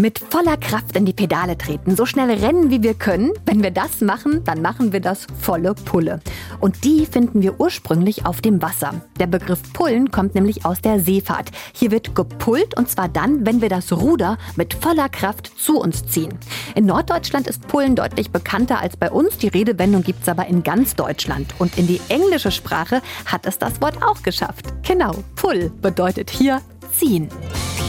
Mit voller Kraft in die Pedale treten, so schnell rennen, wie wir können. Wenn wir das machen, dann machen wir das volle Pulle. Und die finden wir ursprünglich auf dem Wasser. Der Begriff Pullen kommt nämlich aus der Seefahrt. Hier wird gepullt und zwar dann, wenn wir das Ruder mit voller Kraft zu uns ziehen. In Norddeutschland ist Pullen deutlich bekannter als bei uns. Die Redewendung gibt's aber in ganz Deutschland. Und in die englische Sprache hat es das Wort auch geschafft. Genau, Pull bedeutet hier ziehen.